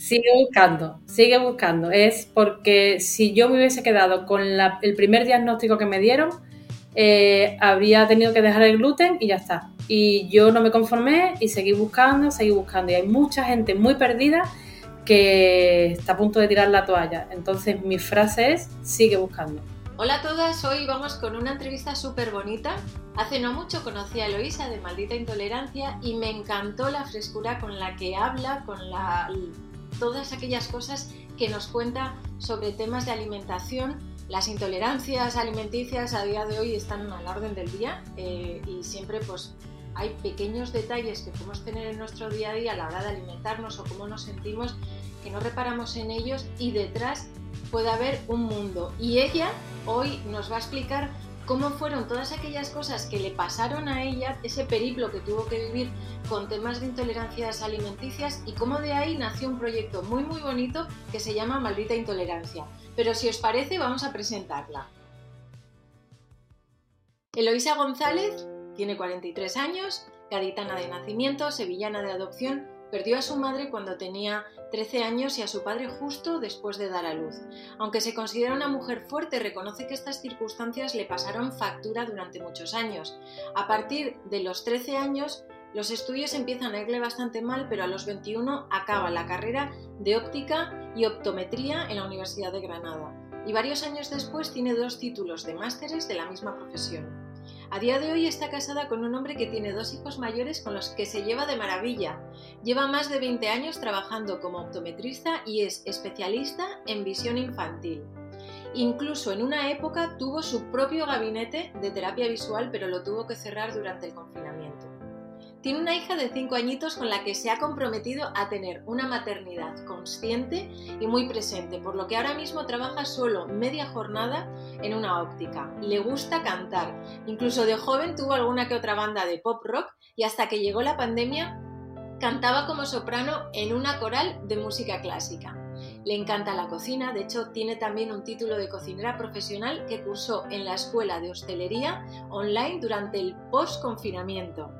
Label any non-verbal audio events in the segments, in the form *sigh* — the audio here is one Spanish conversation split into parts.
Sigue buscando, sigue buscando. Es porque si yo me hubiese quedado con el primer diagnóstico que me dieron, eh, habría tenido que dejar el gluten y ya está. Y yo no me conformé y seguí buscando, seguí buscando. Y hay mucha gente muy perdida que está a punto de tirar la toalla. Entonces mi frase es, sigue buscando. Hola a todas, hoy vamos con una entrevista súper bonita. Hace no mucho conocí a Eloisa de Maldita Intolerancia y me encantó la frescura con la que habla, con la, todas aquellas cosas que nos cuenta sobre temas de alimentación las intolerancias alimenticias a día de hoy están a la orden del día eh, y siempre pues hay pequeños detalles que podemos tener en nuestro día a día a la hora de alimentarnos o cómo nos sentimos que no reparamos en ellos y detrás puede haber un mundo. Y ella hoy nos va a explicar cómo fueron todas aquellas cosas que le pasaron a ella, ese periplo que tuvo que vivir con temas de intolerancias alimenticias y cómo de ahí nació un proyecto muy muy bonito que se llama Maldita Intolerancia. Pero si os parece, vamos a presentarla. Eloisa González tiene 43 años, gaditana de nacimiento, sevillana de adopción, perdió a su madre cuando tenía 13 años y a su padre justo después de dar a luz. Aunque se considera una mujer fuerte, reconoce que estas circunstancias le pasaron factura durante muchos años. A partir de los 13 años, los estudios empiezan a irle bastante mal, pero a los 21 acaba la carrera de óptica y optometría en la Universidad de Granada. Y varios años después tiene dos títulos de másteres de la misma profesión. A día de hoy está casada con un hombre que tiene dos hijos mayores con los que se lleva de maravilla. Lleva más de 20 años trabajando como optometrista y es especialista en visión infantil. Incluso en una época tuvo su propio gabinete de terapia visual, pero lo tuvo que cerrar durante el confinamiento. Tiene una hija de 5 añitos con la que se ha comprometido a tener una maternidad consciente y muy presente, por lo que ahora mismo trabaja solo media jornada en una óptica. Le gusta cantar, incluso de joven tuvo alguna que otra banda de pop rock y hasta que llegó la pandemia cantaba como soprano en una coral de música clásica. Le encanta la cocina, de hecho tiene también un título de cocinera profesional que cursó en la Escuela de Hostelería online durante el post-confinamiento.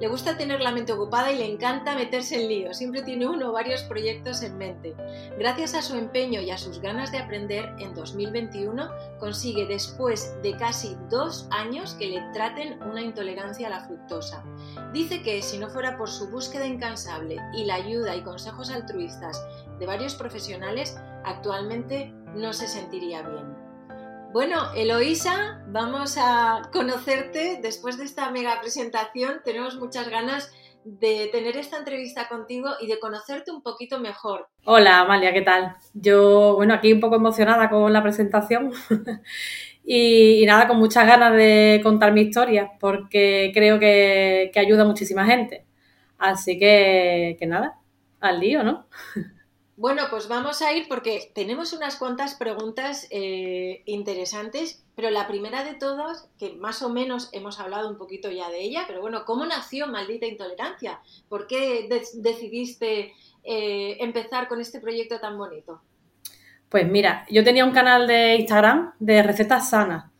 Le gusta tener la mente ocupada y le encanta meterse en lío, siempre tiene uno o varios proyectos en mente. Gracias a su empeño y a sus ganas de aprender, en 2021 consigue después de casi dos años que le traten una intolerancia a la fructosa. Dice que si no fuera por su búsqueda incansable y la ayuda y consejos altruistas de varios profesionales, actualmente no se sentiría bien. Bueno, Eloísa, vamos a conocerte después de esta mega presentación. Tenemos muchas ganas de tener esta entrevista contigo y de conocerte un poquito mejor. Hola, Amalia, ¿qué tal? Yo, bueno, aquí un poco emocionada con la presentación *laughs* y, nada, con muchas ganas de contar mi historia porque creo que, ayuda a muchísima gente. Así que, que nada, al lío, ¿no? *laughs* Bueno, pues vamos a ir porque tenemos unas cuantas preguntas eh, interesantes, pero la primera de todas, que más o menos hemos hablado un poquito ya de ella, pero bueno, ¿cómo nació Maldita Intolerancia? ¿Por qué decidiste eh, empezar con este proyecto tan bonito? Pues mira, yo tenía un canal de Instagram de recetas sanas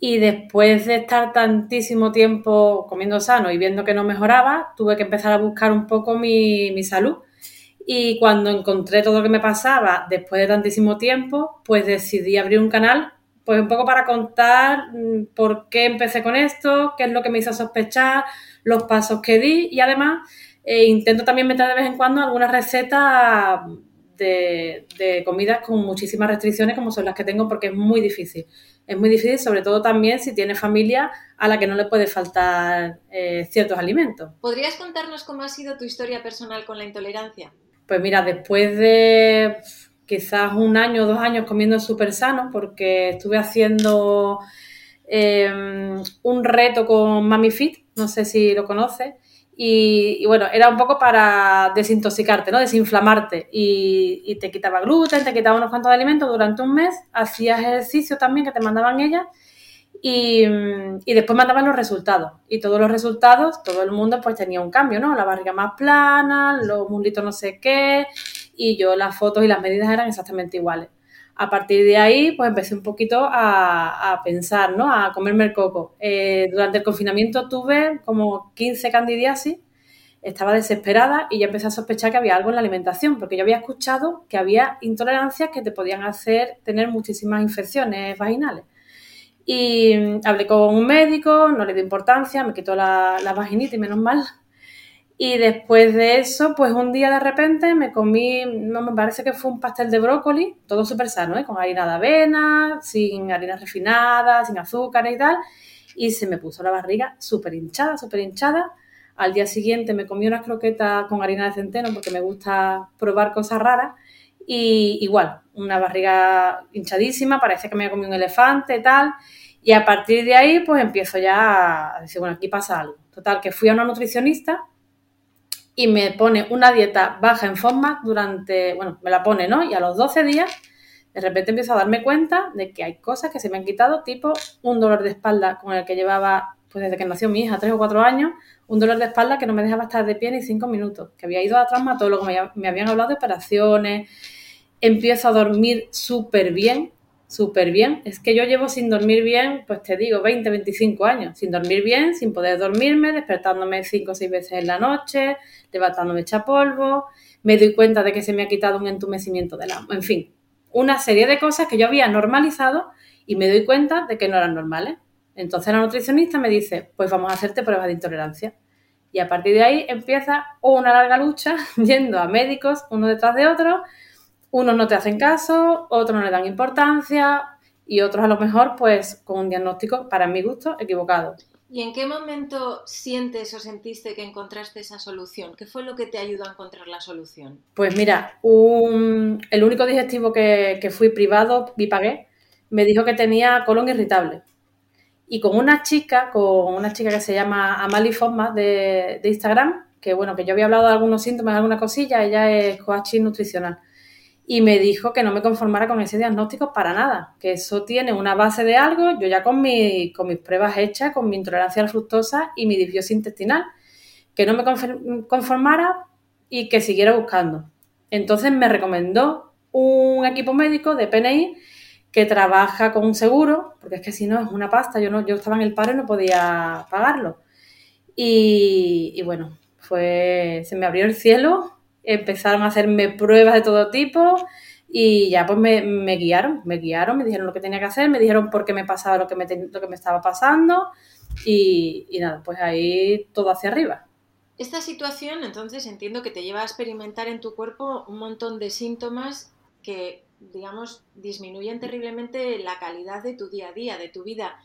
y después de estar tantísimo tiempo comiendo sano y viendo que no mejoraba, tuve que empezar a buscar un poco mi, mi salud y cuando encontré todo lo que me pasaba después de tantísimo tiempo, pues decidí abrir un canal, pues un poco para contar mm, por qué empecé con esto, qué es lo que me hizo sospechar, los pasos que di y además eh, intento también meter de vez en cuando algunas recetas de, comidas con muchísimas restricciones como son las que tengo porque es muy difícil. Es muy difícil, sobre todo también si tiene familia a la que no le puede faltar eh, ciertos alimentos. ¿Podrías contarnos cómo ha sido tu historia personal con la intolerancia? Pues mira, después de quizás un año o dos años comiendo súper sano, porque estuve haciendo em, un reto con Mami Fit, no sé si lo conoces, y, bueno, era un poco para desintoxicarte, ¿no? Desinflamarte. Y, y, te quitaba gluten, te quitaba unos cuantos alimentos durante un mes, hacías ejercicio también que te mandaban ellas y, después mandaban los resultados. Y todos los resultados, todo el mundo pues tenía un cambio, ¿no? La barriga más plana, los muslitos no sé qué, y yo las fotos y las medidas eran exactamente iguales. A partir de ahí, pues empecé un poquito a, pensar, ¿no? A comerme el coco. Eh, durante el confinamiento tuve como 15 candidiasis, estaba desesperada y ya empecé a sospechar que había algo en la alimentación, porque yo había escuchado que había intolerancias que te podían hacer tener muchísimas infecciones vaginales. Y mm, hablé con un médico, no le di importancia, me quitó la, la vaginita y menos mal. Y después de eso, pues un día de repente me comí, no me parece que fue un pastel de brócoli, todo súper sano, ¿eh? con harina de avena, sin harina refinada, sin azúcar y tal. Y se me puso la barriga súper hinchada, súper hinchada. Al día siguiente me comí unas croquetas con harina de centeno porque me gusta probar cosas raras. Y igual, una barriga hinchadísima, parece que me había comido un elefante y tal. Y a partir de ahí, pues empiezo ya a decir, bueno, aquí pasa algo. Total, que fui a una nutricionista y me pone una dieta baja en forma durante, bueno, me la pone, ¿no? Y a los 12 días, de repente empiezo a darme cuenta de que hay cosas que se me han quitado, tipo un dolor de espalda con el que llevaba, pues desde que nació mi hija, tres o cuatro años, un dolor de espalda que no me dejaba estar de pie ni cinco minutos, que había ido a traumatólogo, me, habían hablado de operaciones, empiezo a dormir súper bien, súper bien. Es que yo llevo sin dormir bien, pues te digo, 20, 25 años, sin dormir bien, sin poder dormirme, despertándome cinco o seis veces en la noche, levantándome hecha polvo, me doy cuenta de que se me ha quitado un entumecimiento del la... En fin, una serie de cosas que yo había normalizado y me doy cuenta de que no eran normales. Entonces la nutricionista me dice, pues vamos a hacerte pruebas de intolerancia. Y a partir de ahí empieza una larga lucha *laughs* yendo a médicos uno detrás de otro. Unos no te hacen caso, otros no le dan importancia y otros a lo mejor pues con un diagnóstico, para mi gusto, equivocado. ¿Y en qué momento sientes o sentiste que encontraste esa solución? ¿Qué fue lo que te ayudó a encontrar la solución? Pues mira, el único digestivo que, fui privado, Bipagué, me dijo que tenía colon irritable. Y con una chica, con una chica que se llama Amali Fosma de, de Instagram, que bueno, que yo había hablado de algunos síntomas, alguna cosilla, ella es coaching nutricional y me dijo que no me conformara con ese diagnóstico para nada, que eso tiene una base de algo, yo ya con, mi, con mis pruebas hechas, con mi intolerancia a la fructosa y mi disbiosis intestinal, que no me conformara y que siguiera buscando. Entonces me recomendó un equipo médico de PNI que trabaja con un seguro, porque es que si no es una pasta, yo, no, yo estaba en el paro y no podía pagarlo. Y, bueno, fue, se me abrió el cielo empezaron a hacerme pruebas de todo tipo y ya pues me, guiaron, me guiaron, me dijeron lo que tenía que hacer, me dijeron por qué me pasaba lo que me, lo que me estaba pasando y, y nada, pues ahí todo hacia arriba. Esta situación entonces entiendo que te lleva a experimentar en tu cuerpo un montón de síntomas que, digamos, disminuyen terriblemente la calidad de tu día a día, de tu vida.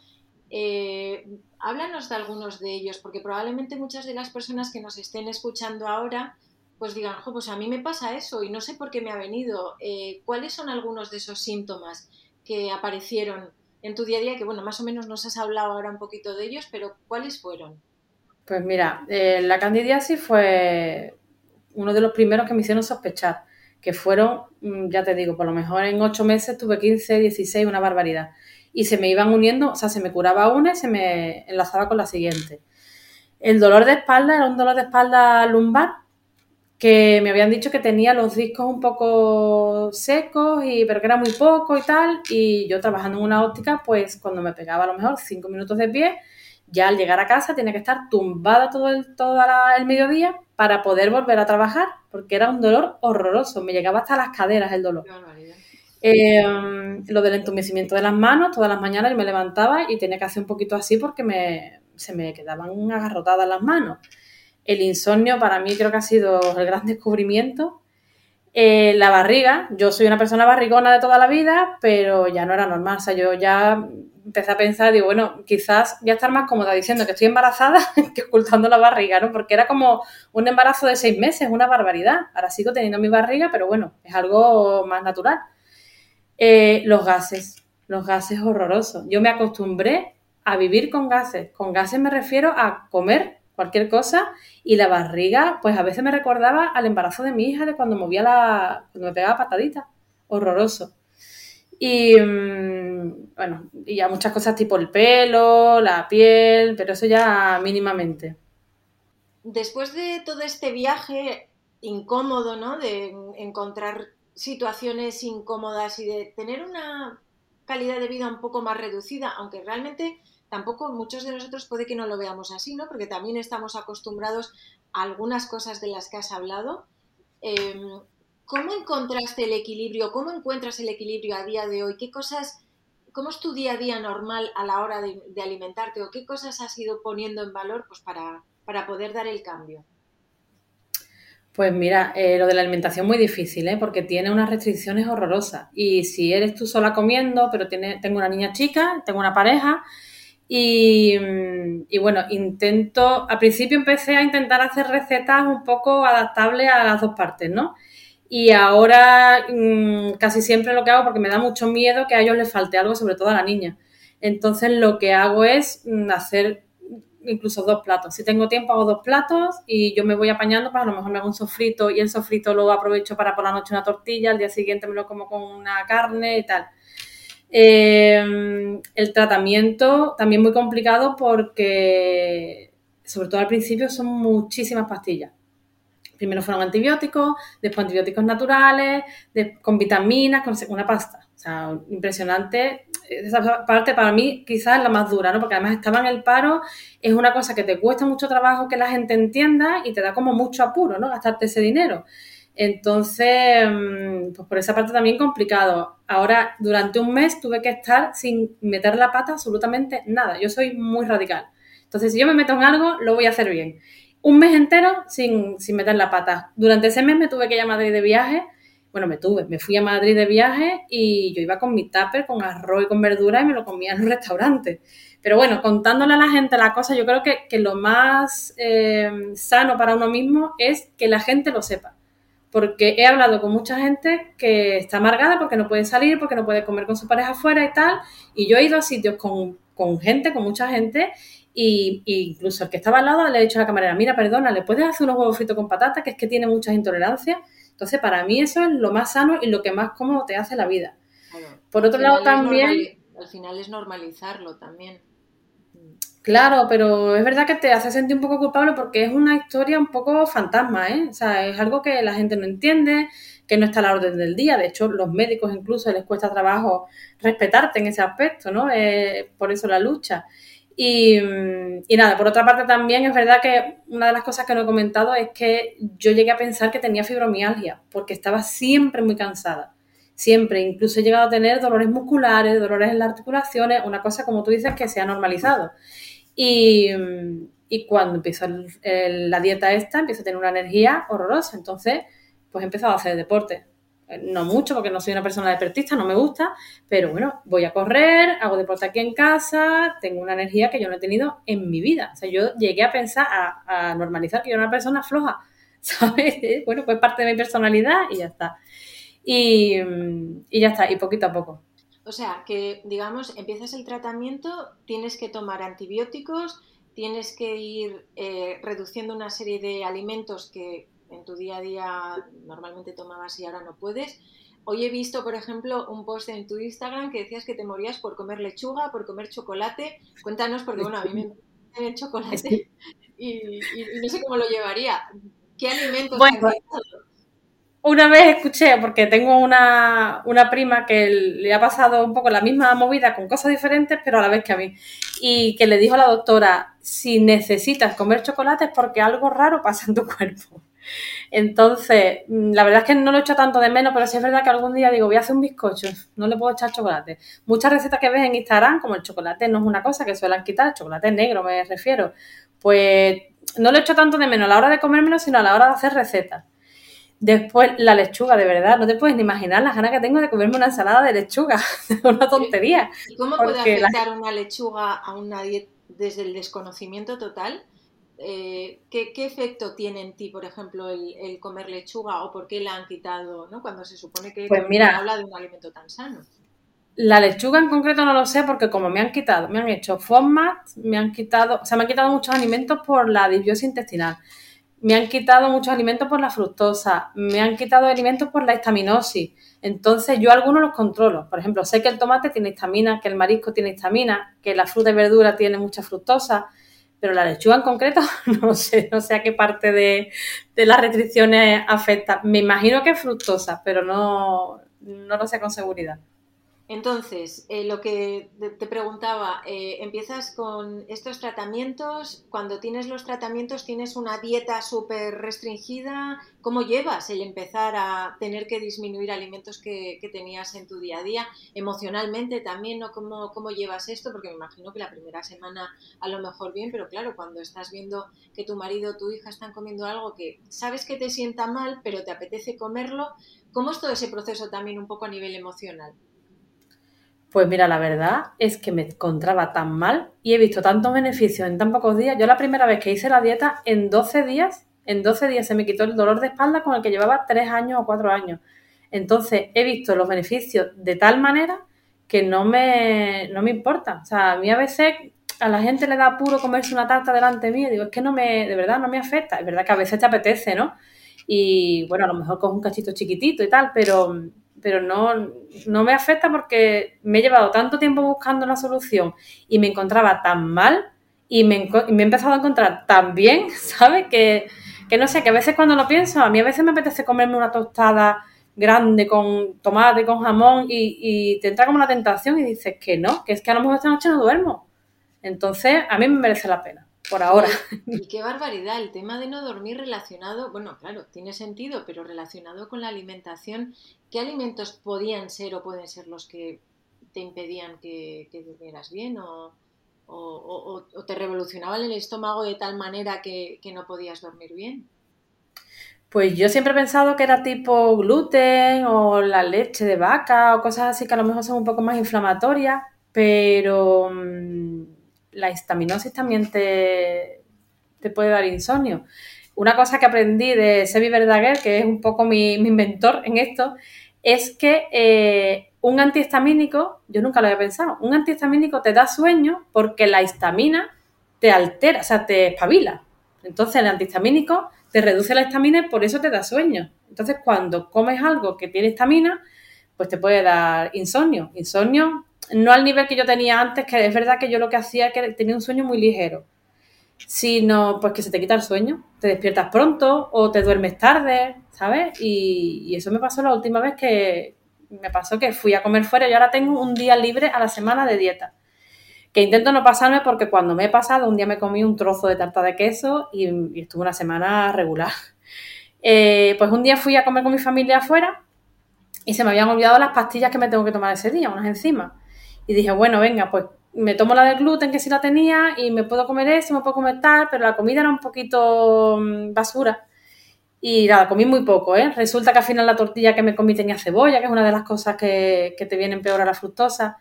Eh, háblanos de algunos de ellos, porque probablemente muchas de las personas que nos estén escuchando ahora pues digan, pues a mí me pasa eso y no sé por qué me ha venido. Eh, ¿Cuáles son algunos de esos síntomas que aparecieron en tu día a día? Que bueno, más o menos nos has hablado ahora un poquito de ellos, pero ¿cuáles fueron? Pues mira, eh, la candidiasis fue uno de los primeros que me hicieron sospechar, que fueron, mm, ya te digo, por lo mejor en ocho meses tuve 15, 16, una barbaridad. Y se me iban uniendo, o sea, se me curaba una y se me enlazaba con la siguiente. El dolor de espalda era un dolor de espalda lumbar que me habían dicho que tenía los discos un poco secos, y, pero que era muy poco y tal. Y yo trabajando en una óptica, pues cuando me pegaba a lo mejor cinco minutos de pie, ya al llegar a casa tenía que estar tumbada todo el, todo el mediodía para poder volver a trabajar, porque era un dolor horroroso, me llegaba hasta las caderas el dolor. Eh, lo del entumecimiento de las manos, todas las mañanas yo me levantaba y tenía que hacer un poquito así porque me, se me quedaban agarrotadas las manos. El insomnio para mí creo que ha sido el gran descubrimiento. Eh, la barriga, yo soy una persona barrigona de toda la vida, pero ya no era normal. O sea, yo ya empecé a pensar, digo, bueno, quizás ya estar más cómoda diciendo que estoy embarazada *laughs* que ocultando la barriga, ¿no? Porque era como un embarazo de seis meses, una barbaridad. Ahora sigo teniendo mi barriga, pero bueno, es algo más natural. Eh, los gases, los gases horrorosos. Yo me acostumbré a vivir con gases. Con gases me refiero a comer cualquier cosa y la barriga, pues a veces me recordaba al embarazo de mi hija de cuando movía la, cuando me pegaba patadita, horroroso. Y mm, bueno, y ya muchas cosas tipo el pelo, la piel, pero eso ya mínimamente. Después de todo este viaje incómodo, ¿no? De encontrar situaciones incómodas y de tener una calidad de vida un poco más reducida, aunque realmente tampoco muchos de nosotros puede que no lo veamos así, ¿no? Porque también estamos acostumbrados a algunas cosas de las que has hablado. Em, ¿Cómo encontraste el equilibrio? ¿Cómo encuentras el equilibrio a día de hoy? ¿Qué cosas, cómo es tu día a día normal a la hora de, alimentarte? ¿O qué cosas has ido poniendo en valor pues, para, para poder dar el cambio? Pues mira, eh, lo de la alimentación muy difícil, ¿eh? porque tiene unas restricciones horrorosas. Y si eres tú sola comiendo, pero tengo una niña chica, tengo una pareja, y, y, bueno, intento, al principio empecé a intentar hacer recetas un poco adaptables a las dos partes, ¿no? Y ahora mm, casi siempre lo que hago, porque me da mucho miedo que a ellos les falte algo, sobre todo a la niña. Entonces lo que hago es mm, hacer incluso dos platos. Si tengo tiempo hago dos platos y yo me voy apañando, pues a lo mejor me hago un sofrito y el sofrito lo aprovecho para por la noche una tortilla, al día siguiente me lo como con una carne y tal. Eh, el tratamiento también muy complicado porque, sobre todo al principio, son muchísimas pastillas primero fueron antibióticos, después antibióticos naturales, con vitaminas, con una pasta. O sea, impresionante. Esa parte para mí quizás es la más dura, ¿no? Porque además estaba en el paro, es una cosa que te cuesta mucho trabajo que la gente entienda y te da como mucho apuro, ¿no? Gastarte ese dinero. Entonces, mm, pues por esa parte también complicado. Ahora, durante un mes tuve que estar sin meter la pata absolutamente nada. Yo soy muy radical. Entonces, si yo me meto en algo, lo voy a hacer bien un mes entero sin, sin meter la pata. Durante ese mes me tuve que ir a Madrid de viaje. Bueno, me tuve, me fui a Madrid de viaje y yo iba con mi tupper, con arroz y con verdura y me lo comía en un *laughs* restaurante. Pero bueno, contándole a la gente la cosa, yo creo que, lo más eh, sano para uno mismo es que la gente lo sepa. Porque he hablado con mucha gente que está amargada porque no puede salir, porque no puede comer con su pareja afuera y tal. Y yo he ido a sitios con, con gente, con mucha gente, y, incluso el que estaba al lado le he dicho a la camarera, mira, perdona, ¿le puedes hacer unos huevos fritos con patata? Que es que tiene muchas intolerancias. Entonces, para mí eso es lo más sano y lo que más cómodo te hace la vida. Por otro lado, también... al final es normalizarlo también. Claro, pero es verdad que te hace sentir un poco culpable porque es una historia un poco fantasma, ¿eh? O sea, es algo que la gente no entiende, que no está a la orden del día. De hecho, los médicos incluso les cuesta trabajo respetarte en ese aspecto, ¿no? Eh, por eso la lucha. Y, nada, por otra parte también es verdad que una de las cosas que no he comentado es que yo llegué a pensar que tenía fibromialgia, porque estaba siempre muy cansada. Siempre, incluso he llegado a tener dolores musculares, dolores en las articulaciones, una cosa como tú dices que se ha normalizado. Y, cuando empiezo la dieta esta, empiezo a tener una energía horrorosa. Entonces, pues he empezado a hacer deporte no mucho porque no soy una persona deportista, no me gusta, pero bueno, voy a correr, hago deporte aquí en casa, tengo una energía que yo no he tenido en mi vida. O sea, yo llegué a pensar, a, normalizar que yo era una persona floja, *laughs* ¿sabes? Bueno, pues parte de mi personalidad y ya está. Y, ya está, y poquito a poco. O sea, que digamos, empiezas el tratamiento, tienes que tomar antibióticos, tienes que ir eh, reduciendo una serie de alimentos que en tu día a día normalmente tomabas y ahora no puedes. Hoy he visto, por ejemplo, un post en tu Instagram que decías que te morías por comer lechuga, por comer chocolate. Cuéntanos, porque bueno, a mí me el chocolate *laughs* y, no sé cómo lo llevaría. ¿Qué alimentos bueno, Una vez escuché, porque tengo una, una, prima que le ha pasado un poco la misma movida con cosas diferentes, pero a la vez que a mí, y que le dijo a la doctora, si necesitas comer chocolate es porque algo raro pasa en tu cuerpo. Entonces, mm, la verdad es que no lo he hecho tanto de menos, pero sí es verdad que algún día digo, voy a hacer un bizcocho, no le puedo echar chocolate. Muchas recetas que ves en Instagram, como el chocolate no es una cosa que suelen quitar, el chocolate negro me refiero, pues no lo he hecho tanto de menos a la hora de comérmelo, sino a la hora de hacer recetas. Después, la lechuga, de verdad, no te puedes ni imaginar las ganas que tengo de comerme una ensalada de lechuga. *laughs* una tontería. ¿Y cómo puede afectar una lechuga a una dieta desde el desconocimiento total? Eh, ¿qué, efecto tiene en ti, por ejemplo, el, comer lechuga o por qué la han quitado, ¿no? cuando se supone que pues mira, habla de un alimento tan sano? La lechuga en concreto no lo sé porque como me han quitado, me han hecho FODMAP, me han quitado, o sea, me han quitado muchos alimentos por la disbiosis intestinal, me han quitado muchos alimentos por la fructosa, me han quitado alimentos por la histaminosis. Entonces yo algunos los controlo. Por ejemplo, sé que el tomate tiene histamina, que el marisco tiene histamina, que la fruta y verdura tiene mucha fructosa pero la lechuga en concreto *laughs* no sé, no sé a qué parte de, las restricciones afecta. Me imagino que es fructosa, pero no, no lo sé con seguridad. Entonces, eh, lo que te preguntaba, eh, empiezas con estos tratamientos, cuando tienes los tratamientos tienes una dieta súper restringida, ¿cómo llevas el empezar a tener que disminuir alimentos que, tenías en tu día a día? Emocionalmente también, ¿no? ¿Cómo, ¿Cómo llevas esto? Porque me imagino que la primera semana a lo mejor bien, pero claro, cuando estás viendo que tu marido o tu hija están comiendo algo que sabes que te sienta mal, pero te apetece comerlo, ¿cómo es todo ese proceso también un poco a nivel emocional? Pues mira, la verdad es que me encontraba tan mal y he visto tantos beneficios en tan pocos días. Yo la primera vez que hice la dieta, en 12 días, en 12 días se me quitó el dolor de espalda con el que llevaba 3 años o 4 años. Entonces he visto los beneficios de tal manera que no me, no me importa. O sea, a mí a veces a la gente le da apuro comerse una tarta delante mío. Digo, es que no me, de verdad no me afecta. Es verdad que a veces te apetece, ¿no? Y bueno, a lo mejor cojo un cachito chiquitito y tal, pero pero no, no me afecta porque me he llevado tanto tiempo buscando una solución y me encontraba tan mal y me, me he empezado a encontrar tan bien, *laughs* ¿sabes? Que, que, no sé, que a veces cuando lo pienso, a mí a veces me apetece comerme una tostada grande con tomate, con jamón y, y te entra como la tentación y dices que no, que es que a lo mejor esta noche no duermo. Entonces, a mí me merece la pena por ahora. *laughs* Y qué barbaridad, el tema de no dormir relacionado, bueno, claro, tiene sentido, pero relacionado con la alimentación, ¿qué alimentos podían ser o pueden ser los que te impedían que, durmieras bien o, te revolucionaban el estómago de tal manera que, no podías dormir bien? Pues yo siempre he pensado que era tipo gluten o la leche de vaca o cosas así que a lo mejor son un poco más inflamatorias, pero mm, la histaminosis también te, te puede dar insomnio. Una cosa que aprendí de Sebi Verdaguer, que es un poco mi, mi mentor en esto, es que eh, un antihistamínico, yo nunca lo había pensado, un antihistamínico te da sueño porque la histamina te altera, o sea, te espabila. Entonces el antihistamínico te reduce la histamina y por eso te da sueño. Entonces cuando comes algo que tiene histamina, pues te puede dar insomnio. Insomnio no al nivel que yo tenía antes, que es verdad que yo lo que hacía es que tenía un sueño muy ligero, sino pues que se te quita el sueño, te despiertas pronto o te duermes tarde, ¿sabes? Y, eso me pasó la última vez que me pasó que fui a comer fuera y ahora tengo un día libre a la semana de dieta. Que intento no pasarme porque cuando me he pasado, un día me comí un trozo de tarta de queso y, estuve una semana regular. Eh, pues un día fui a comer con mi familia afuera y se me habían olvidado las pastillas que me tengo que tomar ese día, unas enzimas. Y dije, bueno, venga, pues me tomo la del gluten que sí la tenía y me puedo comer eso, me puedo comer tal, pero la comida era un poquito mm, basura. Y nada, comí muy poco, ¿eh? Resulta que al final la tortilla que me comí tenía cebolla, que es una de las cosas que, te vienen peor a la fructosa.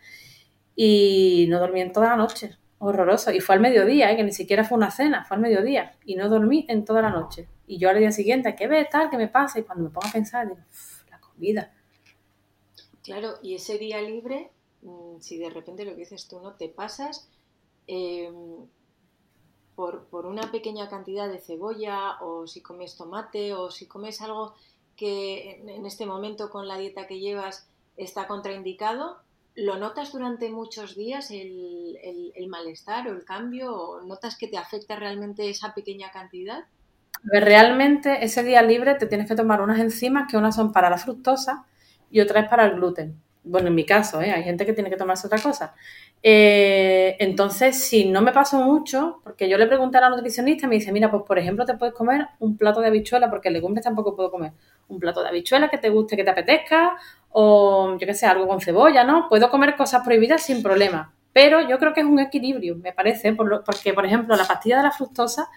Y no dormí en toda la noche. Horroroso. Y fue al mediodía, ¿eh? que ni siquiera fue una cena, fue al mediodía. Y no dormí en toda la noche. Y yo al día siguiente, ¿qué ves tal? ¿Qué me pasa? Y cuando me pongo a pensar, digo, la comida. Claro, y ese día libre si de repente lo que dices tú no te pasas em, por, una pequeña cantidad de cebolla o si comes tomate o si comes algo que en, este momento con la dieta que llevas está contraindicado, ¿lo notas durante muchos días el, malestar o el cambio o notas que te afecta realmente esa pequeña cantidad? Realmente ese día libre te tienes que tomar unas enzimas que unas son para la fructosa y otras para el gluten bueno, en mi caso, ¿eh? hay gente que tiene que tomarse otra cosa. Eh, entonces, si no me paso mucho, porque yo le pregunté a la nutricionista y me dice, mira, pues por ejemplo te puedes comer un plato de habichuela, porque legumbres tampoco puedo comer, un plato de habichuela que te guste, que te apetezca, o yo qué sé, algo con cebolla, ¿no? Puedo comer cosas prohibidas sin problema, pero yo creo que es un equilibrio, me parece, porque por ejemplo la pastilla de la fructosa,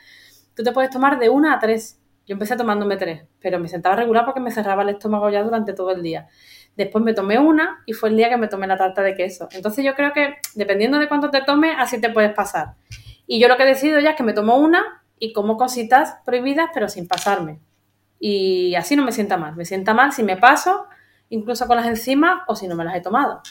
tú te puedes tomar de una a tres. Yo empecé tomándome tres, pero me sentaba regular porque me cerraba el estómago ya durante todo el día. Después me tomé una y fue el día que me tomé la tarta de queso. Entonces yo creo que dependiendo de cuánto te tomes, así te puedes pasar. Y yo lo que he decidido ya es que me tomo una y como cositas prohibidas, pero sin pasarme. Y así no me sienta mal. Me sienta mal si me paso, incluso con las enzimas, o si no me las he tomado.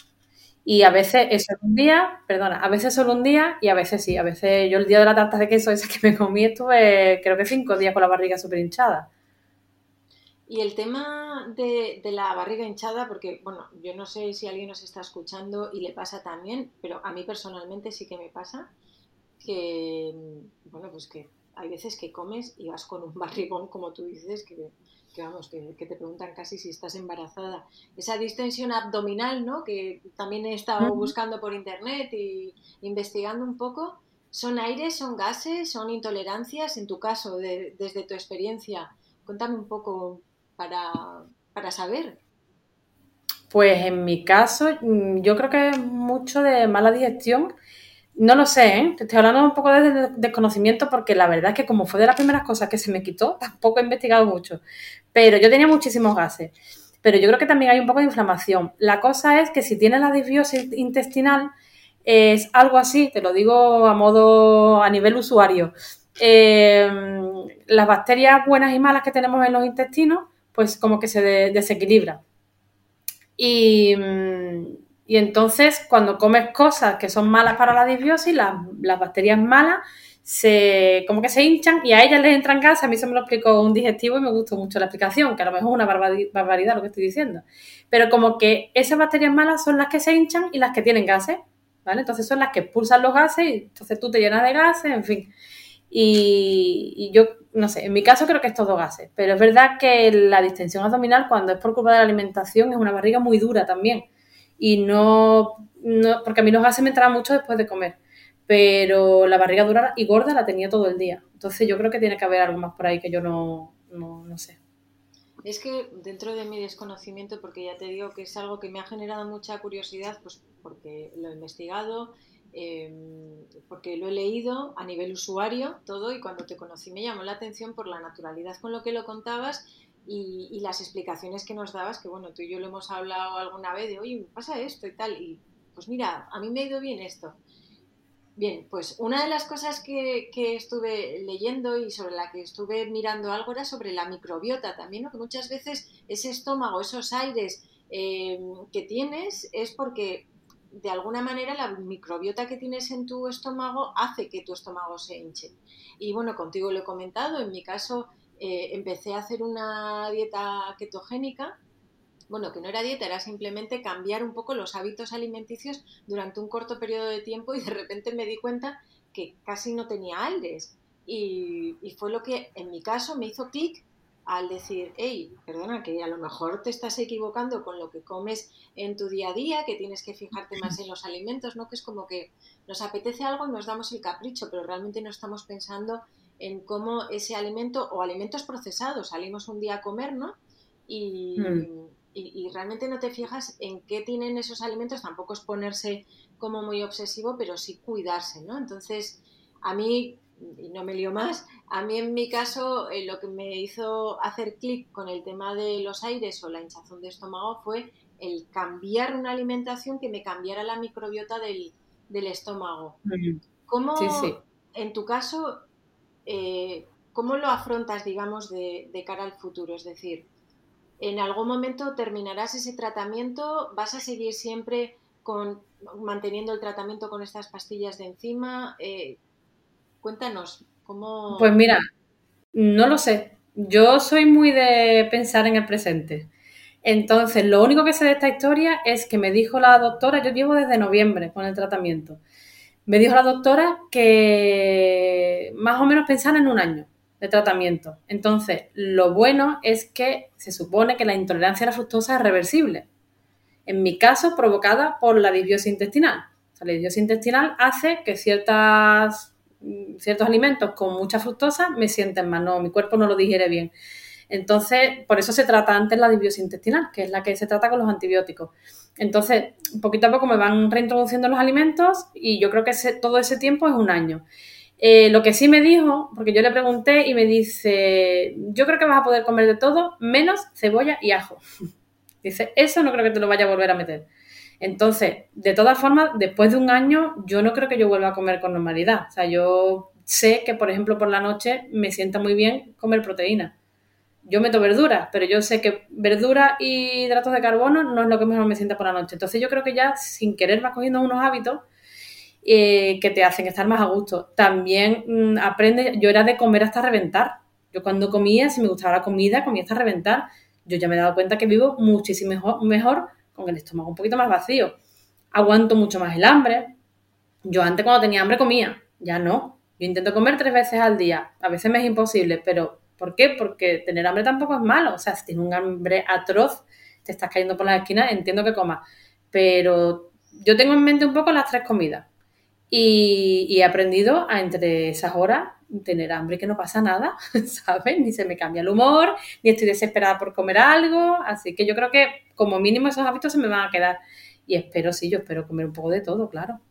Y a veces es solo un día, perdona, a veces solo un día y a veces sí. A veces yo el día de la tarta de queso ese que me comí estuve creo que cinco días con la barriga súper hinchada. Y el tema de, la barriga hinchada, porque, bueno, yo no sé si alguien nos está escuchando y le pasa también, pero a mí personalmente sí que me pasa que, bueno, pues que hay veces que comes y vas con un *laughs* barrigón, como tú dices, que que vamos, que, te preguntan casi si estás embarazada. Esa distensión abdominal, ¿no? Que también he estado buscando por internet y investigando un poco. ¿Son aires, son gases, son intolerancias? En tu caso, desde tu experiencia, cuéntame un poco para, saber. Pues en mi caso, mm, yo creo que es mucho de mala digestión no lo sé, ¿eh? Te estoy hablando un poco de desconocimiento porque la verdad es que como fue de las primeras cosas que se me quitó, *laughs* tampoco he investigado mucho. Pero yo tenía muchísimos gases. Pero yo creo que también hay un poco de inflamación. La cosa es que si tienes la disbiosis intestinal, es algo así, te lo digo a modo, a nivel usuario. Em, las bacterias buenas y malas que tenemos en los intestinos, pues como que se desequilibran. Y, mm, y entonces, cuando comes cosas que son malas para la disbiosis, las, bacterias malas se, como que se hinchan y a ellas les entran gases. A mí se me lo explicó un digestivo y me gustó mucho la explicación, que a lo mejor es una barbaridad lo que estoy diciendo. Pero como que esas bacterias malas son las que se hinchan y las que tienen gases, ¿vale? Entonces son las que expulsan los gases y entonces tú te llenas de gases, en fin. Y, y, yo, no sé, en mi caso creo que es todo gases, pero es verdad que la distensión abdominal cuando es por culpa de la alimentación es una barriga muy dura también y no, no, porque a mí los gases me entraban mucho después de comer, pero la barriga dura y gorda la tenía todo el día. Entonces yo creo que tiene que haber algo más por ahí que yo no, no, sé. Es que dentro de mi desconocimiento, porque ya te digo que es algo que me ha generado mucha curiosidad, pues porque lo he investigado, em, porque lo he leído a nivel usuario, todo, y cuando te conocí me llamó la atención por la naturalidad con lo que lo contabas y, las explicaciones que nos dabas, que bueno, tú y yo lo hemos hablado alguna vez de, oye, pasa esto y tal, y pues mira, a mí me ha ido bien esto. Bien, pues una de las cosas que, estuve leyendo y sobre la que estuve mirando algo era sobre la microbiota también, ¿no? que muchas veces ese estómago, esos aires eh, que tienes es porque de alguna manera la microbiota que tienes en tu estómago hace que tu estómago se hinche. Y bueno, contigo lo he comentado, en mi caso eh, empecé a hacer una dieta ketogénica. Bueno, que no era dieta, era simplemente cambiar un poco los hábitos alimenticios durante un corto periodo de tiempo y de repente me di cuenta que casi no tenía aires. Y, fue lo que en mi caso me hizo clic al decir, hey, perdona, que a lo mejor te estás equivocando con lo que comes en tu día a día, que tienes que fijarte más en los alimentos, ¿no? Que es como que nos apetece algo y nos damos el capricho, pero realmente no estamos pensando en cómo ese alimento o alimentos procesados, salimos un día a comer, ¿no? Hmm. Y, realmente no te fijas en qué tienen esos alimentos, tampoco es ponerse como muy obsesivo, pero sí cuidarse, ¿no? Entonces, a mí, y no me lío más, a mí en mi caso eh, lo que me hizo hacer clic con el tema de los aires o la hinchazón de estómago fue el cambiar una alimentación que me cambiara la microbiota del, estómago. Hmm. ¿Cómo, en tu caso, eh, ¿cómo lo afrontas, digamos, de, cara al futuro? Es decir, ¿en algún momento terminarás ese tratamiento? ¿Vas a seguir siempre con, manteniendo el tratamiento con estas pastillas de encima? Eh, cuéntanos, ¿cómo...? Pues mira, no lo sé. Yo soy muy de pensar en el presente. Entonces, lo único que sé de esta historia es que me dijo la doctora, yo llevo desde noviembre con el tratamiento, me dijo la doctora que más o menos pensar en un año de tratamiento. Entonces, lo bueno es que se supone que la intolerancia a la fructosa es reversible. En mi caso, provocada por la disbiosis intestinal. la disbiosis intestinal hace que ciertas, ciertos alimentos con mucha fructosa me sienten mal, no, mi cuerpo no lo digiere bien. Entonces, por eso se trata antes la disbiosis intestinal, que es la que se trata con los antibióticos. Entonces, poquito a poco me van reintroduciendo los alimentos y yo creo que todo ese tiempo es un año. Eh, lo que sí me dijo, porque yo le pregunté y me dice, yo creo que vas a poder comer de todo menos cebolla y ajo. *laughs* Dice, eso no creo que te lo vaya a volver a meter. Entonces, de todas formas, después de un año, yo no creo que yo vuelva a comer con normalidad. O sea, yo sé que, por ejemplo, por la noche me sienta muy bien comer proteína yo meto verduras, pero yo sé que verdura y hidratos de carbono no es lo que mejor me sienta por la noche. Entonces yo creo que ya sin querer vas cogiendo unos hábitos eh, que te hacen estar más a gusto. También mm, aprende, yo era de comer hasta reventar. Yo cuando comía, si me gustaba la comida, comía hasta reventar. Yo ya me he dado cuenta que vivo muchísimo mejor con el estómago un poquito más vacío. Aguanto mucho más el hambre. Yo antes cuando tenía hambre comía, ya no. Yo intento comer tres veces al día. A veces me es imposible, pero ¿Por qué? Porque tener hambre tampoco es malo. O sea, si tienes un hambre atroz, te estás cayendo por la esquina, entiendo que comas. Pero yo tengo en mente un poco las tres comidas. Y, he aprendido a entre esas horas tener hambre que no pasa nada, *laughs* ¿sabes? Ni se me cambia el humor, ni estoy desesperada por comer algo. Así que yo creo que como mínimo esos hábitos se me van a quedar. Y espero, sí, yo espero comer un poco de todo, claro.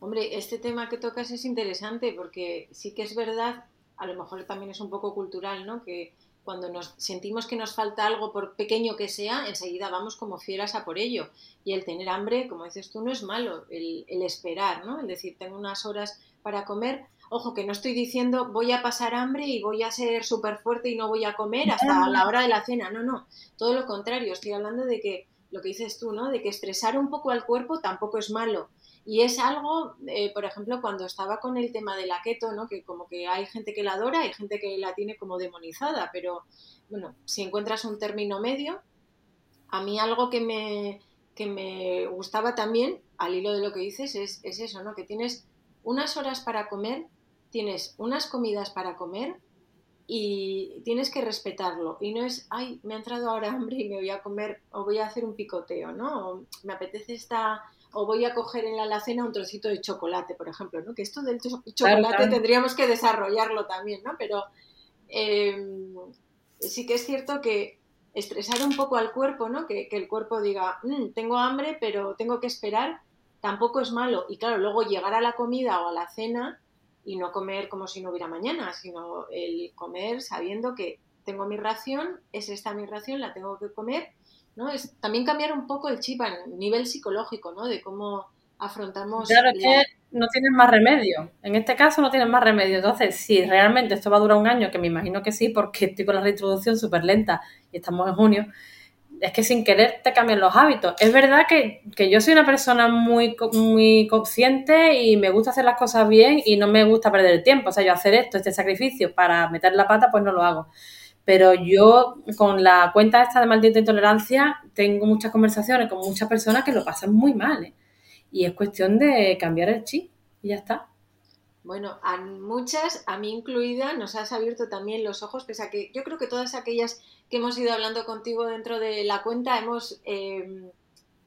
Hombre, este tema que tocas es interesante porque sí que es verdad, a lo mejor también es un poco cultural, ¿no? Que cuando nos sentimos que nos falta algo, por pequeño que sea, enseguida vamos como fieras a por ello. Y el tener hambre, como dices tú, no es malo, el, esperar, ¿no? El decir, tengo unas horas para comer. Ojo, que no estoy diciendo voy a pasar hambre y voy a ser súper fuerte y no voy a comer hasta la hora de la cena. No, no, todo lo contrario. Estoy hablando de que, lo que dices tú, ¿no? De que estresar un poco al cuerpo tampoco es malo y es algo, eh, por ejemplo, cuando estaba con el tema de la keto, ¿no? que como que hay gente que la adora, hay gente que la tiene como demonizada, pero bueno, si encuentras un término medio, a mí algo que me, que me gustaba también, al hilo de lo que dices, es, es eso, ¿no? que tienes unas horas para comer, tienes unas comidas para comer y tienes que respetarlo. Y no es, ay, me ha entrado ahora hambre y me voy a comer o voy a hacer un picoteo, ¿no? O me apetece esta o voy a coger en la alacena un trocito de chocolate, por ejemplo, ¿no? Que esto del chocolate tendríamos que desarrollarlo también, ¿no? Pero em, sí que es cierto que estresar un poco al cuerpo, ¿no? Que, el cuerpo diga, mm, tengo hambre, pero tengo que esperar, tampoco es malo. Y claro, luego llegar a la comida o a la cena y no comer como si no hubiera mañana, sino el comer sabiendo que tengo mi ración, es esta mi ración, la tengo que comer ¿no? Es también cambiar un poco el chip a nivel psicológico, ¿no? De cómo afrontamos... Claro, es que no tienes más remedio. En este caso no tienes más remedio. Entonces, si realmente esto va a durar un año, que me imagino que sí, porque estoy con la reintroducción súper lenta y estamos en junio, es que sin querer te cambian los hábitos. Es verdad que, que, yo soy una persona muy, muy consciente y me gusta hacer las cosas bien y no me gusta perder el tiempo. O sea, yo hacer esto, este sacrificio para meter la pata, pues no lo hago. Pero yo con la cuenta esta de maldita intolerancia tengo muchas conversaciones con muchas personas que lo pasan muy mal. ¿eh? Y es cuestión de cambiar el chip y ya está. Bueno, a muchas, a mí incluida, nos has abierto también los ojos, pese a que yo creo que todas aquellas que hemos ido hablando contigo dentro de la cuenta hemos em,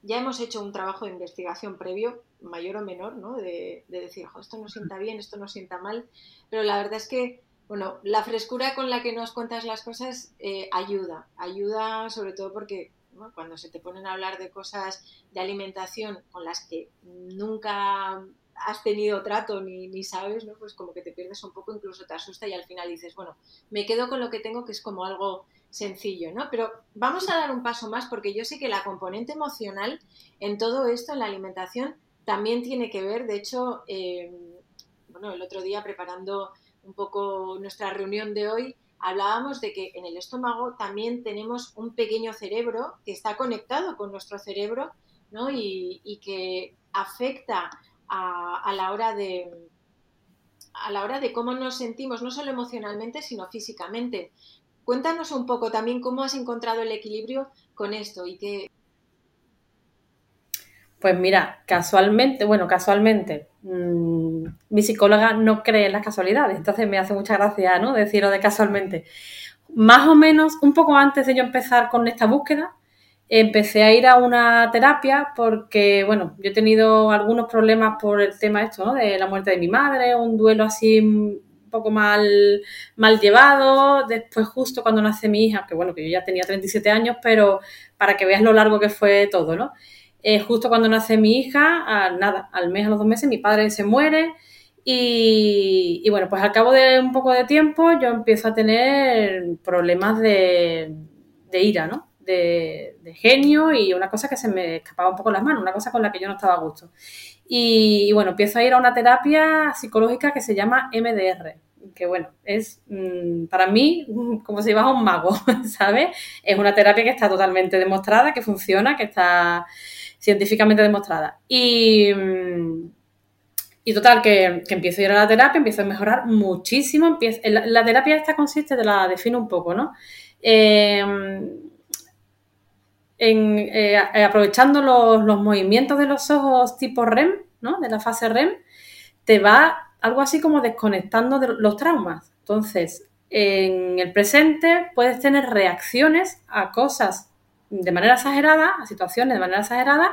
ya hemos hecho un trabajo de investigación previo, mayor o menor, ¿no? De, de decir, esto no sienta bien, esto no sienta mal, pero la verdad es que bueno, la frescura con la que nos cuentas las cosas eh, ayuda, ayuda sobre todo porque cuando se te ponen a hablar de cosas de alimentación con las que nunca has tenido trato ni, ni, sabes, pues como que te pierdes un poco, incluso te asusta y al final dices, bueno, me quedo con lo que tengo que es como algo sencillo, ¿no? Pero vamos a dar un paso más porque yo sé que la componente emocional en todo esto, en la alimentación, también tiene que ver, de hecho, eh, bueno, el otro día preparando un poco nuestra reunión de hoy, hablábamos de que en el estómago también tenemos un pequeño cerebro que está conectado con nuestro cerebro ¿no? y, que afecta a, la hora de a la hora de cómo nos sentimos, no solo emocionalmente, sino físicamente. Cuéntanos un poco también cómo has encontrado el equilibrio con esto y qué, pues mira, casualmente, bueno, casualmente, mm, mi psicóloga no cree en las casualidades, entonces me hace mucha gracia, ¿no? Decirlo de casualmente. Más o menos, un poco antes de yo empezar con esta búsqueda, empecé a ir a una terapia porque, bueno, yo he tenido algunos problemas por el tema esto, ¿no? De la muerte de mi madre, un duelo así un poco mal, mal llevado. Después, justo cuando nace mi hija, que bueno, que yo ya tenía 37 años, pero para que veas lo largo que fue todo, ¿no? Eh, justo cuando nace mi hija, nada, al mes, a los dos meses, mi padre se muere. Y, bueno, pues al cabo de un poco de tiempo yo empiezo a tener problemas de, ira, ¿no? De, genio y una cosa que se me escapaba un poco las manos, una cosa con la que yo no estaba a gusto. Y, bueno, empiezo a ir a una terapia psicológica que se llama MDR, que bueno, es mm, para mí *laughs* como si ibas a un mago, *laughs* ¿sabes? Es una terapia que está totalmente demostrada, que funciona, que está científicamente demostrada. Y, mm, y total, que, que, empiezo a ir a la terapia, empiezo a mejorar muchísimo. la, terapia esta consiste, te la defino un poco, ¿no? Em, en, eh, aprovechando los, los, movimientos de los ojos tipo REM, ¿no? De la fase REM, te va algo así como desconectando de los traumas. Entonces, en el presente puedes tener reacciones a cosas de manera exagerada, a situaciones de manera exagerada,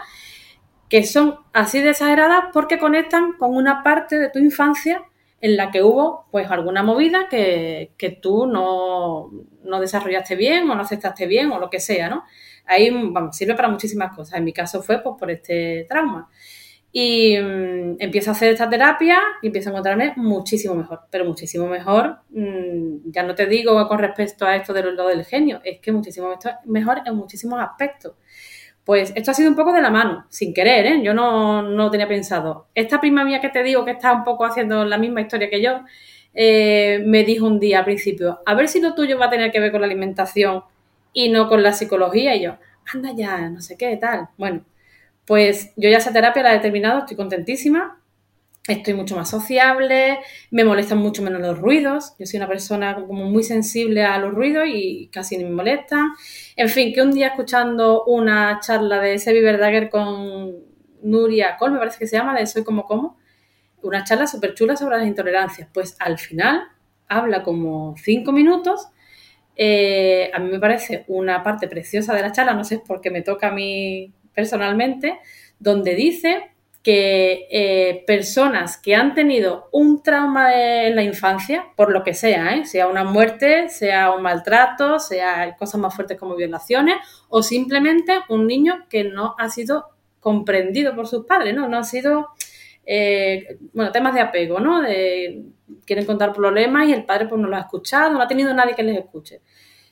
que son así de exageradas porque conectan con una parte de tu infancia en la que hubo pues alguna movida que, tú no, no, desarrollaste bien o no aceptaste bien o lo que sea, ¿no? Ahí, vamos, sirve para muchísimas cosas. En mi caso fue pues por este trauma. Y mm, empiezo a hacer esta terapia y empiezo a encontrarme muchísimo mejor, pero muchísimo mejor, mm, ya no te digo con respecto a esto de lo, del genio, es que muchísimo mejor en muchísimos aspectos. Pues esto ha sido un poco de la mano, sin querer, ¿eh? Yo no, no tenía pensado. Esta prima mía que te digo que está un poco haciendo la misma historia que yo, eh, me dijo un día al principio, a ver si lo tuyo va a tener que ver con la alimentación y no con la psicología. Y yo, anda ya, no sé qué, tal. Bueno, pues yo ya esa terapia la he terminado, estoy contentísima, estoy mucho más sociable, me molestan mucho menos los ruidos, yo soy una persona como muy sensible a los ruidos y casi ni me molestan. En fin, que un día escuchando una charla de Sebi Verdaguer con Nuria Col, me parece que se llama, de Soy como como, una charla súper chula sobre las intolerancias, pues al final habla como cinco minutos eh, a mí me parece una parte preciosa de la charla, no sé por qué me toca a mí personalmente, donde dice que eh, personas que han tenido un trauma en la infancia, por lo que sea, ¿eh? sea una muerte, sea un maltrato, sea cosas más fuertes como violaciones, o simplemente un niño que no ha sido comprendido por sus padres, ¿no? No ha sido, eh, bueno, temas de apego, ¿no? De, quieren contar problemas y el padre pues no lo ha escuchado, no ha tenido nadie que les escuche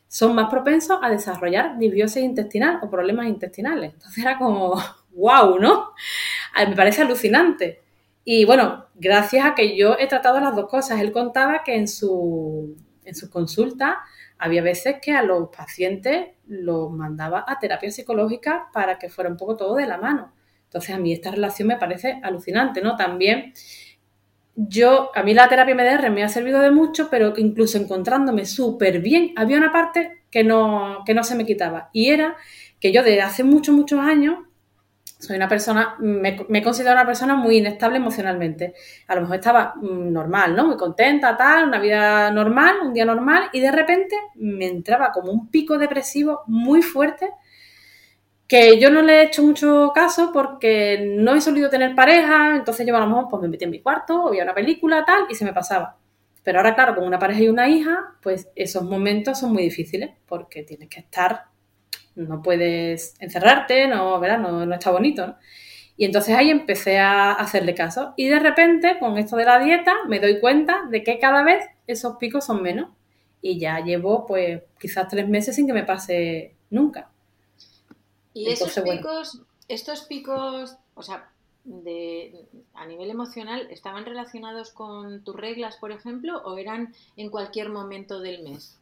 son más propensos a desarrollar disbiosis intestinal o problemas intestinales. Entonces era como, *laughs* wow, ¿no? Me parece alucinante. Y bueno, gracias a que yo he tratado las dos cosas. Él contaba que en su, en su consulta había veces que a los pacientes los mandaba a terapia psicológica para que fuera un poco todo de la mano. Entonces a mí esta relación me parece alucinante, ¿no? También yo, a mí la terapia MDR me ha servido de mucho, pero incluso encontrándome súper bien, había una parte que no, que no se me quitaba. Y era que yo desde hace muchos, muchos años soy una persona, me, me considero una persona muy inestable emocionalmente. A lo mejor estaba mm, normal, ¿no? Muy contenta, tal, una vida normal, un día normal, y de repente me entraba como un pico depresivo muy fuerte que yo no le he hecho mucho caso porque no he solido tener pareja, entonces yo a lo mejor pues me metí en mi cuarto, veía una película, tal, y se me pasaba. Pero ahora, claro, con una pareja y una hija, pues esos momentos son muy difíciles porque tienes que estar, no puedes encerrarte, no, ¿verdad? No, no está bonito, Y entonces ahí empecé a hacerle caso. Y de repente, con esto de la dieta, me doy cuenta de que cada vez esos picos son menos. Y ya llevo, pues, quizás tres meses sin que me pase nunca. Y esos picos, estos picos, o sea, de, a nivel emocional, ¿estaban relacionados con tus reglas, por ejemplo, o eran en cualquier momento del mes?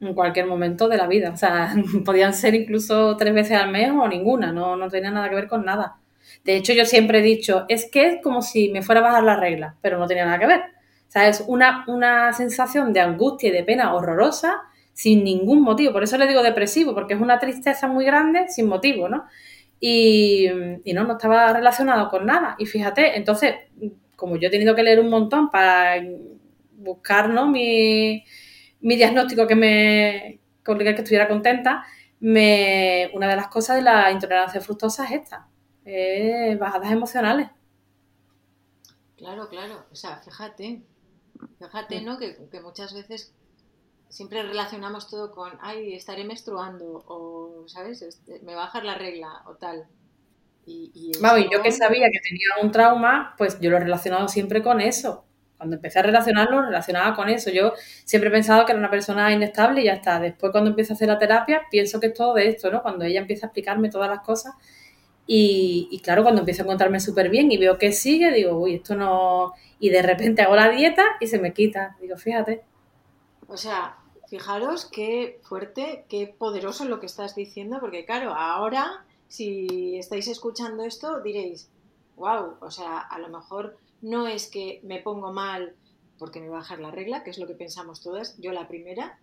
En cualquier momento de la vida. O sea, *laughs* podían ser incluso tres veces al mes o ninguna, no, no tenía nada que ver con nada. De hecho, yo siempre he dicho, es que es como si me fuera a bajar la regla, pero no tenía nada que ver. O sea, es una, una sensación de angustia y de pena horrorosa sin ningún motivo. Por eso le digo depresivo, porque es una tristeza muy grande sin motivo, ¿no? Y, no, no estaba relacionado con nada. Y fíjate, entonces, como yo he tenido que leer un montón para buscar ¿no? mi, diagnóstico que me con el que estuviera contenta, me, una de las cosas de la intolerancia fructosa es esta, bajadas emocionales. Claro, claro. O sea, fíjate, fíjate, ¿no? Que, que muchas veces siempre relacionamos todo con, ay, estaré menstruando, o, ¿sabes? Este, me va a bajar la regla, o tal. Y, y, yo que sabía que tenía un trauma, pues yo lo he relacionado siempre con eso. Cuando empecé a relacionarlo, relacionaba con eso. Yo siempre he pensado que era una persona inestable y ya está. Después, cuando empiezo a hacer la terapia, pienso que es todo de esto, ¿no? Cuando ella empieza a explicarme todas las cosas. Y, y claro, cuando empiezo a encontrarme súper bien y veo que sigue, digo, uy, esto no. Y de repente hago la dieta y se me quita. Digo, fíjate. O sea, fijaros qué fuerte, qué poderoso lo que estás diciendo, porque claro, ahora si estáis escuchando esto diréis, wow, o sea, a lo mejor no es que me pongo mal porque me va a bajar la regla, que es lo que pensamos todas, yo la primera,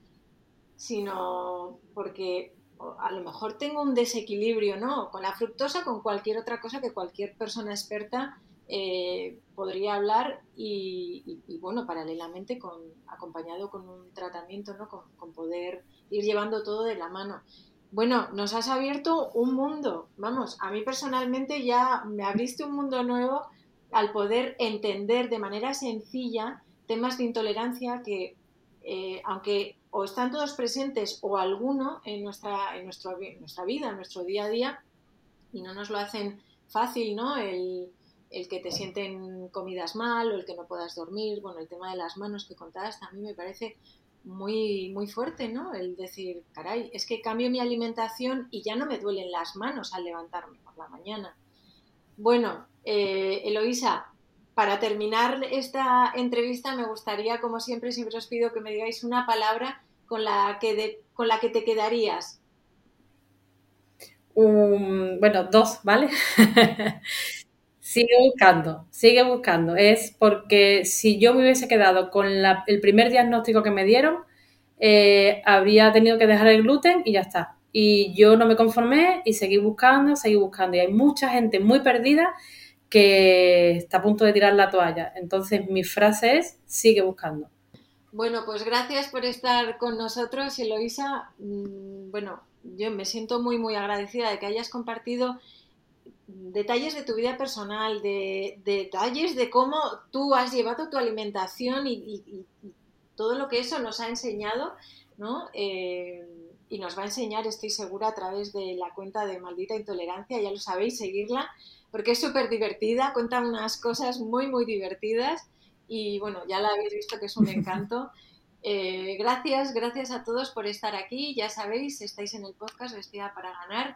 sino porque a lo mejor tengo un desequilibrio, ¿no? Con la fructosa, con cualquier otra cosa que cualquier persona experta eh, podría hablar y, bueno, paralelamente con, acompañado con un tratamiento, ¿no? Con, poder ir llevando todo de la mano. Bueno, nos has abierto un mundo, vamos, a mí personalmente ya me abriste un mundo nuevo al poder entender de manera sencilla temas de intolerancia que, eh, aunque o están todos presentes o alguno en nuestra, en, nuestro, en nuestra vida, en nuestro día a día, y no nos lo hacen fácil, ¿no? El, el que te sienten comidas mal o el que no puedas dormir, bueno, el tema de las manos que contabas mí me parece muy, muy fuerte, ¿no? El decir, caray, es que cambio mi alimentación y ya no me duelen las manos al levantarme por la mañana. Bueno, eh, Eloisa, para terminar esta entrevista me gustaría, como siempre, siempre os pido que me digáis una palabra con la que, con la que te quedarías. bueno, dos, ¿vale? *laughs* Sigue buscando, sigue buscando. Es porque si yo me hubiese quedado con el primer diagnóstico que me dieron, eh, habría tenido que dejar el gluten y ya está. Y yo no me conformé y seguí buscando, seguí buscando. Y hay mucha gente muy perdida que está a punto de tirar la toalla. Entonces mi frase es, sigue buscando. Bueno, pues gracias por estar con nosotros, Eloisa. Mm, bueno, yo me siento muy, muy agradecida de que hayas compartido detalles de tu vida personal, de, detalles de cómo tú has llevado tu alimentación y, todo lo que eso nos ha enseñado, ¿no? Eh, y nos va a enseñar, estoy segura, a través de la cuenta de Maldita Intolerancia, ya lo sabéis, seguirla, porque es súper divertida, cuenta unas cosas muy, muy divertidas y bueno, ya la habéis visto que es un *laughs* encanto. Eh, gracias, gracias a todos por estar aquí, ya sabéis, estáis en el podcast Vestida para Ganar.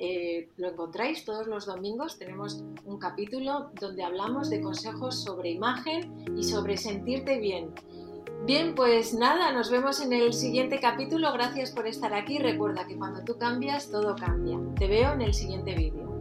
Eh, lo encontráis todos los domingos. Tenemos un capítulo donde hablamos de consejos sobre imagen y sobre sentirte bien. Bien, pues nada, nos vemos en el siguiente capítulo. Gracias por estar aquí. Recuerda que cuando tú cambias, todo cambia. Te veo en el siguiente vídeo.